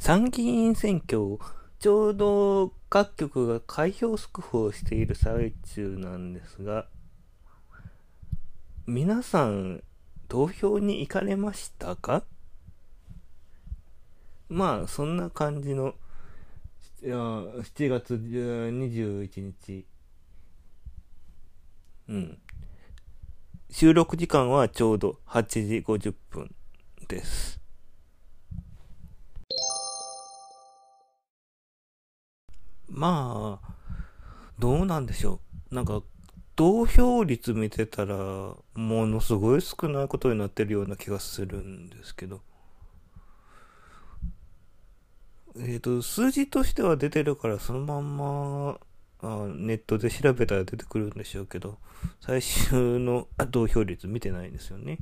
参議院選挙、ちょうど各局が開票速報をしている最中なんですが、皆さん、投票に行かれましたか？まあ、そんな感じの、7月21日、うん。収録時間はちょうど8時50分です。まあ、どうなんでしょう。なんか、投票率見てたら、ものすごい少ないことになってるような気がするんですけど。えっ、ー、と、数字としては出てるから、そのまんま、あネットで調べたら出てくるんでしょうけど、最終の投票率見てないんですよね。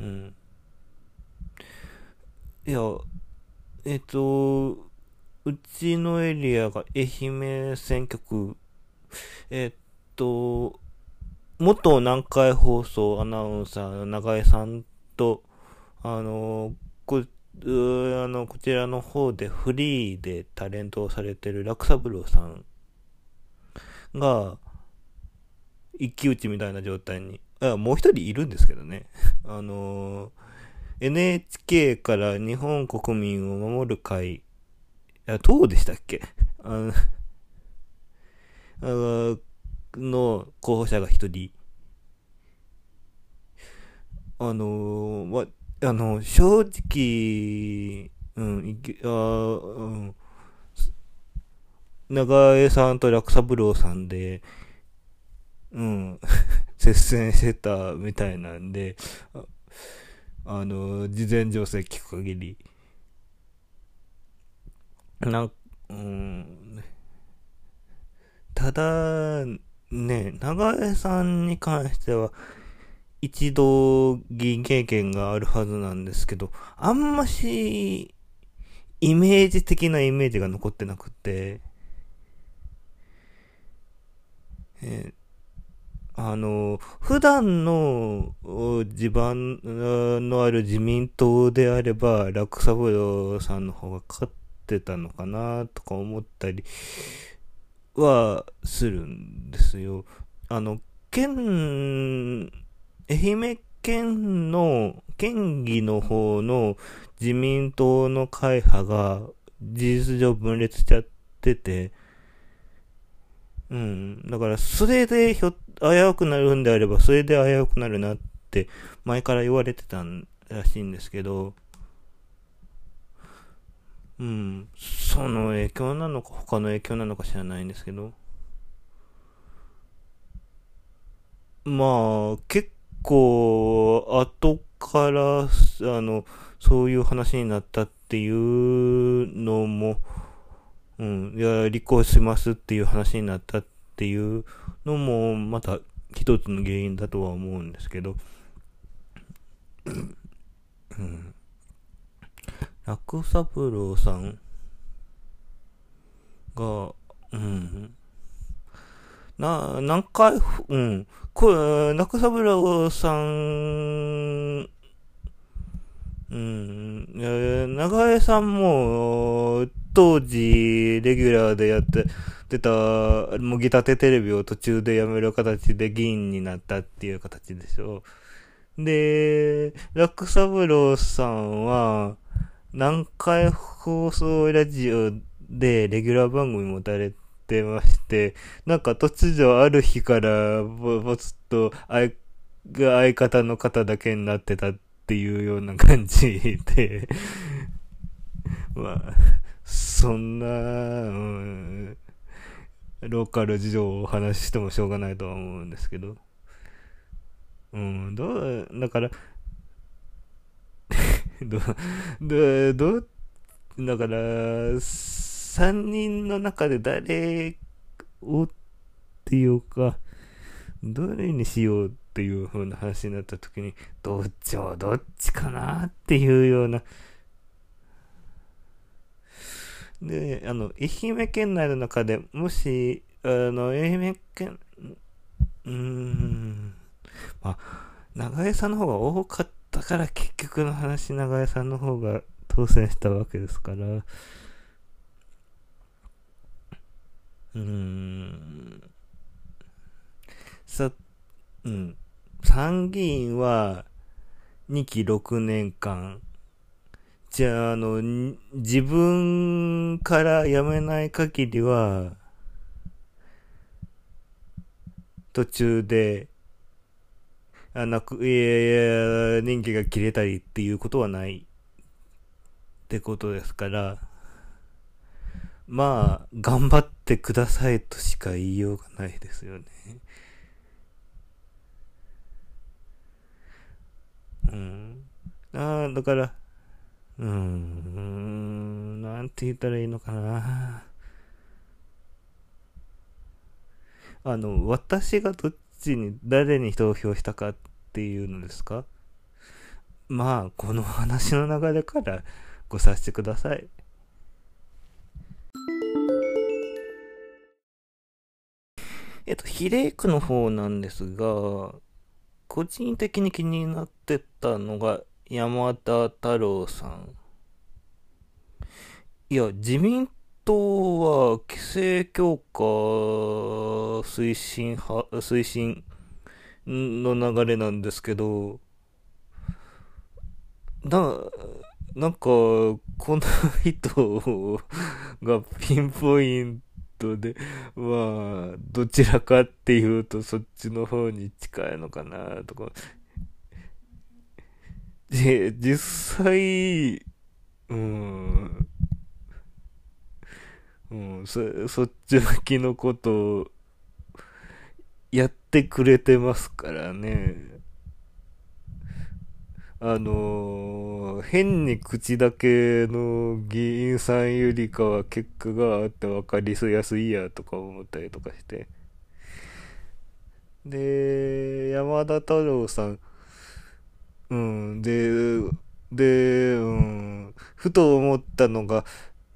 うん。いや、えっ、ー、と、うちのエリアが愛媛選挙区、えっと、元南海放送アナウンサーの長江さんと、あの、こ、あの、こちらの方でフリーでタレントをされてる楽三郎さんが、一騎打ちみたいな状態に、あもう一人いるんですけどね。あの、NHK から日本国民を守る会や、どうでしたっけ？あの、の候補者が一人。あのま、あの、正直、うん、いけ、あうん、長江さんと楽三郎さんで、うん、接戦してたみたいなんで、ああの、事前情勢聞く限り、な、うん、ただ、ね、長江さんに関しては、一度議員経験があるはずなんですけど、あんまし、イメージ的なイメージが残ってなくて、え、あの、普段の地盤のある自民党であれば、楽三郎さんの方が勝ってたのかなとか思ったりはするんですよ。あの、県、愛媛県の県議の方の自民党の会派が事実上分裂しちゃってて、うん。だから、それでひょ、危うくなるんであれば、それで危うくなるなって、前から言われてたらしいんですけど、うん、その影響なのか、他の影響なのか知らないんですけど。まあ、結構、後から、あの、そういう話になったっていうのも、うん、いや、立候補しますっていう話になったっていうのも、また一つの原因だとは思うんですけど、うん。楽三郎さんが、うん。な、何回、うん。これ、中三郎さん、うん。長江さんも、当時、レギュラーでやって出た、もぎたてテレビを途中で辞める形で議員になったっていう形でしょ。で、楽三郎さんは、南海放送ラジオでレギュラー番組持たれてまして、なんか突如ある日からぼ、ぼつっと相、相方の方だけになってたっていうような感じでまあ、そんな、うん、ローカル事情をお話ししてもしょうがないとは思うんですけど。うん、どう、だから、ど、ど、ど、だから、三人の中で誰をっていうか、どれにしようっていう風な話になった時に、どっちをどっちかなっていうような。で、あの、愛媛県内の中でもし、あの、愛媛県、うーん、まあ、長江さんの方が多かっただから結局の話、長江さんの方が当選したわけですから、うん、さ、うん、参議院は2期6年間、じゃあ、あの、自分から辞めない限りは、途中で、なく、いやいや、人気が切れたりっていうことはないってことですから、まあ、頑張ってくださいとしか言いようがないですよね。うん。ああ、だから、うーん、なんて言ったらいいのかな。あの、私がどっちに、誰に投票したかっていうのですか？まあ、この話の流れからご察しください。えっと、比例区の方なんですが、個人的に気になってたのが山田太郎さん。いや、自民党は規制強化推進派、推進の流れなんですけど、な、なんか、この人がピンポイントで、まあ、どちらかっていうとそっちの方に近いのかなとか。で、実際、うん、うん、そ、そっち向きのことをやってくれてますからね。あのー、変に口だけの議員さんよりかは結果があって分かりやすいやとか思ったりとかして。で、山田太郎さん、うん、で、で、うん、ふと思ったのが、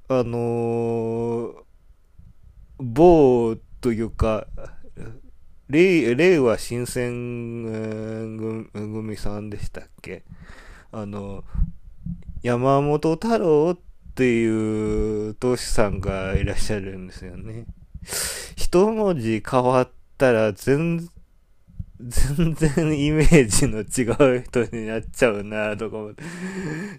あのー、某というか、令令和新選組さんでしたっけ？あの、山本太郎っていう投資さんがいらっしゃるんですよね。一文字変わったら全、全然イメージの違う人になっちゃうなとか思って。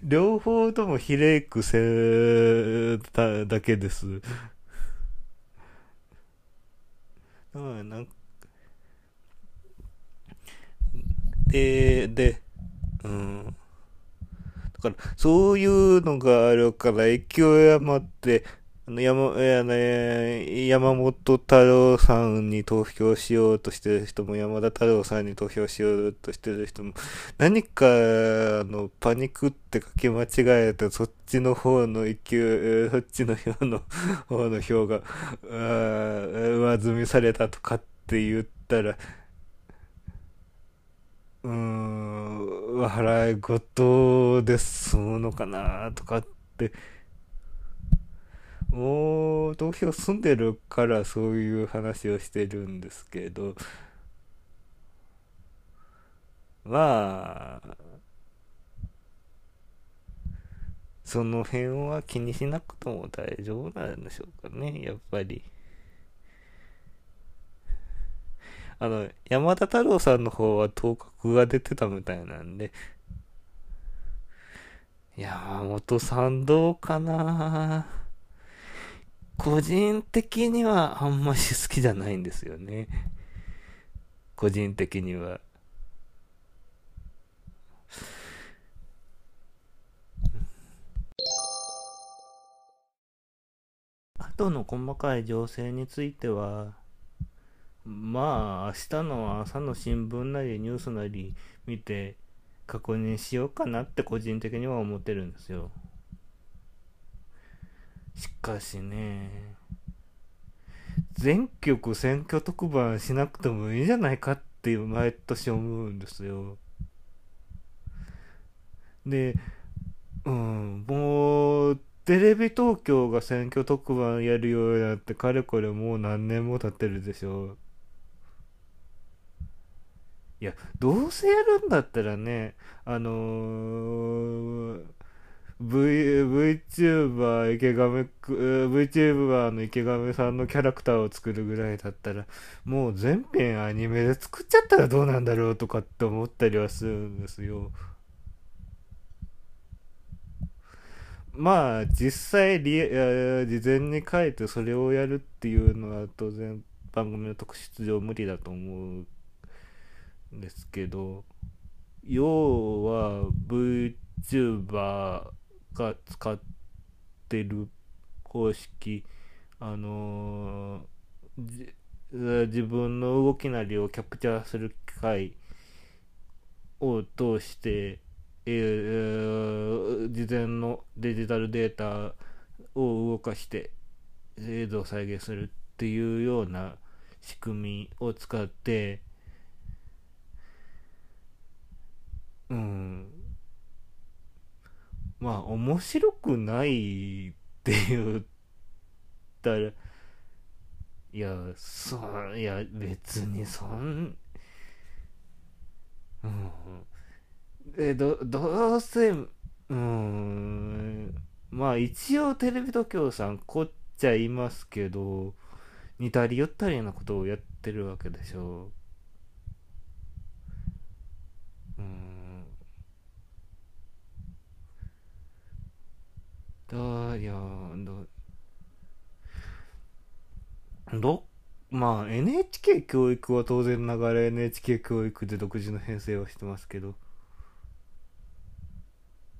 両方とも比例区せただけです。なんで、で、うん。だから、そういうのがあるから、勢い余って、あの山、やね、山本太郎さんに投票しようとしてる人も、山田太郎さんに投票しようとしてる人も、何か、あの、パニックって書き間違えて、そっちの方の勢い、そっちの票の方の票が、上積みされたとかって言ったら、うーん、笑い事で済むのかなとかって、もう東京住んでるからそういう話をしてるんですけど、まあ、その辺は気にしなくても大丈夫なんでしょうかね、やっぱり。あの、山田太郎さんの方は頭角が出てたみたいなんで、山本さんどうかな個人的にはあんまり好きじゃないんですよね。個人的には。あとの細かい情勢については、まあ、明日の朝の新聞なりニュースなり見て確認しようかなって個人的には思ってるんですよ。しかしね、全局選挙特番しなくてもいいんじゃないかって毎年思うんですよ。で、うん、もう、テレビ東京が選挙特番やるようになってかれこれもう何年も経ってるでしょう。いや、どうせやるんだったらね、あのー、V、VTuber 池上、VTuber の池上さんのキャラクターを作るぐらいだったら、もう全編アニメで作っちゃったらどうなんだろうとかって思ったりはするんですよ。まあ、実際リ、事前に書いてそれをやるっていうのは当然番組の特質上無理だと思うですけど、要は VTuber が使ってる公式、あのー、自分の動きなりをキャプチャーする機械を通して、えー、事前のデジタルデータを動かして映像を再現するっていうような仕組みを使ってうん。まあ面白くないって言ったらいやそいや別にそんうん。えどどうせうん。まあ一応テレビ東京さんこっちゃいますけど似たり寄ったりなことをやってるわけでしょ。ううんだいやどどまあ NHK 教育は当然ながら NHK 教育で独自の編成をしてますけど。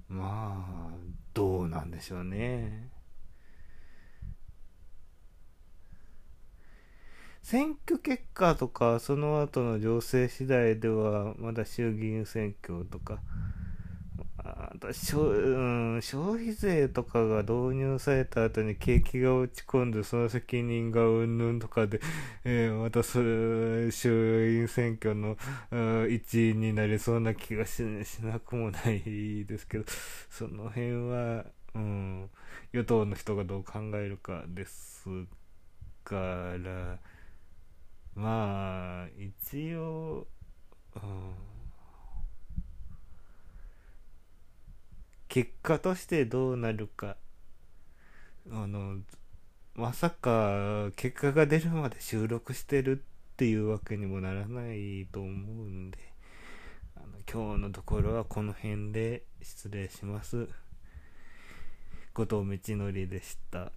まあどうなんでしょうね。選挙結果とかその後の情勢次第ではまだ衆議院選挙とかあ消,、うん、消費税とかが導入された後に景気が落ち込んでその責任がうんぬんとかで、えー、また衆院選挙の一員になりそうな気がししなくもないですけど その辺は、うん、与党の人がどう考えるかですからまあ一応、うん結果としてどうなるか。あのまさか結果が出るまで収録してるっていうわけにもならないと思うんで。あの今日のところはこの辺で失礼します。後藤道則でした。